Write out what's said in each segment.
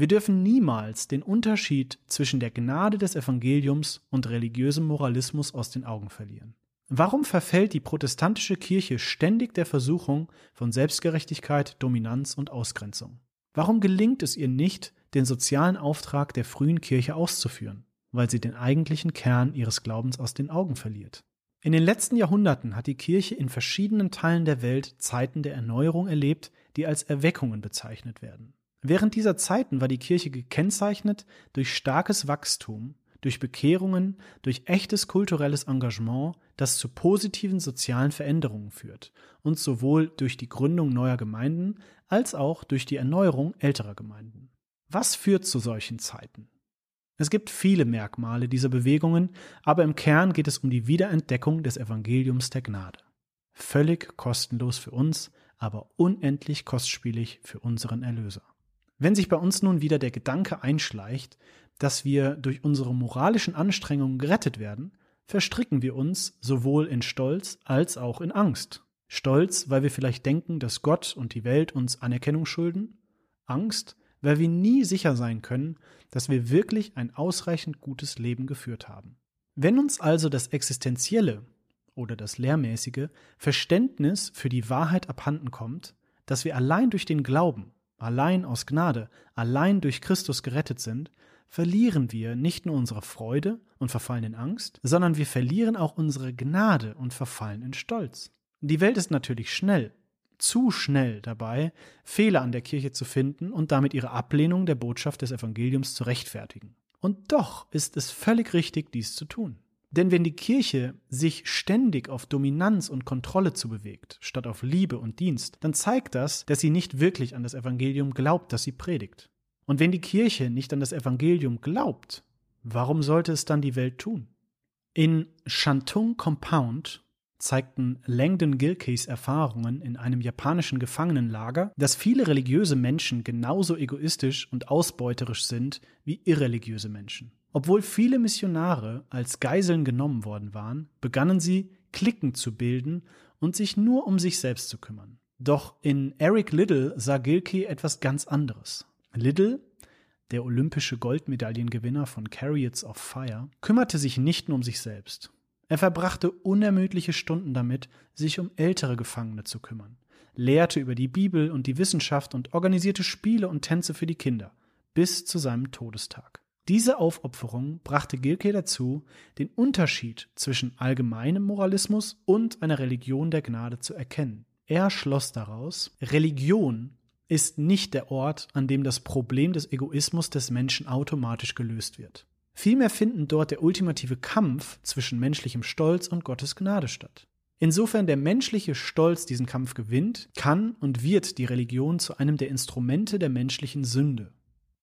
Wir dürfen niemals den Unterschied zwischen der Gnade des Evangeliums und religiösem Moralismus aus den Augen verlieren. Warum verfällt die protestantische Kirche ständig der Versuchung von Selbstgerechtigkeit, Dominanz und Ausgrenzung? Warum gelingt es ihr nicht, den sozialen Auftrag der frühen Kirche auszuführen? Weil sie den eigentlichen Kern ihres Glaubens aus den Augen verliert. In den letzten Jahrhunderten hat die Kirche in verschiedenen Teilen der Welt Zeiten der Erneuerung erlebt, die als Erweckungen bezeichnet werden. Während dieser Zeiten war die Kirche gekennzeichnet durch starkes Wachstum, durch Bekehrungen, durch echtes kulturelles Engagement, das zu positiven sozialen Veränderungen führt und sowohl durch die Gründung neuer Gemeinden als auch durch die Erneuerung älterer Gemeinden. Was führt zu solchen Zeiten? Es gibt viele Merkmale dieser Bewegungen, aber im Kern geht es um die Wiederentdeckung des Evangeliums der Gnade. Völlig kostenlos für uns, aber unendlich kostspielig für unseren Erlöser. Wenn sich bei uns nun wieder der Gedanke einschleicht, dass wir durch unsere moralischen Anstrengungen gerettet werden, verstricken wir uns sowohl in Stolz als auch in Angst. Stolz, weil wir vielleicht denken, dass Gott und die Welt uns Anerkennung schulden. Angst, weil wir nie sicher sein können, dass wir wirklich ein ausreichend gutes Leben geführt haben. Wenn uns also das existenzielle oder das lehrmäßige Verständnis für die Wahrheit abhanden kommt, dass wir allein durch den Glauben allein aus Gnade, allein durch Christus gerettet sind, verlieren wir nicht nur unsere Freude und verfallen in Angst, sondern wir verlieren auch unsere Gnade und verfallen in Stolz. Die Welt ist natürlich schnell, zu schnell dabei, Fehler an der Kirche zu finden und damit ihre Ablehnung der Botschaft des Evangeliums zu rechtfertigen. Und doch ist es völlig richtig, dies zu tun. Denn wenn die Kirche sich ständig auf Dominanz und Kontrolle zu bewegt, statt auf Liebe und Dienst, dann zeigt das, dass sie nicht wirklich an das Evangelium glaubt, das sie predigt. Und wenn die Kirche nicht an das Evangelium glaubt, warum sollte es dann die Welt tun? In Shantung Compound zeigten Langdon Gilkeys Erfahrungen in einem japanischen Gefangenenlager, dass viele religiöse Menschen genauso egoistisch und ausbeuterisch sind wie irreligiöse Menschen. Obwohl viele Missionare als Geiseln genommen worden waren, begannen sie, Klicken zu bilden und sich nur um sich selbst zu kümmern. Doch in Eric Liddell sah Gilkey etwas ganz anderes. Liddell, der olympische Goldmedaillengewinner von Chariots of Fire, kümmerte sich nicht nur um sich selbst. Er verbrachte unermüdliche Stunden damit, sich um ältere Gefangene zu kümmern, lehrte über die Bibel und die Wissenschaft und organisierte Spiele und Tänze für die Kinder, bis zu seinem Todestag. Diese Aufopferung brachte Gilkey dazu, den Unterschied zwischen allgemeinem Moralismus und einer Religion der Gnade zu erkennen. Er schloss daraus, Religion ist nicht der Ort, an dem das Problem des Egoismus des Menschen automatisch gelöst wird. Vielmehr finden dort der ultimative Kampf zwischen menschlichem Stolz und Gottes Gnade statt. Insofern der menschliche Stolz diesen Kampf gewinnt, kann und wird die Religion zu einem der Instrumente der menschlichen Sünde.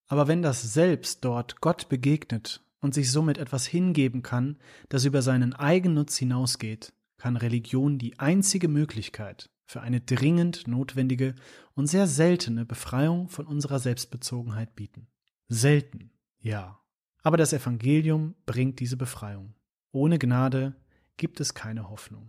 Aber wenn das Selbst dort Gott begegnet und sich somit etwas hingeben kann, das über seinen Eigennutz hinausgeht, kann Religion die einzige Möglichkeit für eine dringend notwendige und sehr seltene Befreiung von unserer Selbstbezogenheit bieten. Selten, ja. Aber das Evangelium bringt diese Befreiung. Ohne Gnade gibt es keine Hoffnung.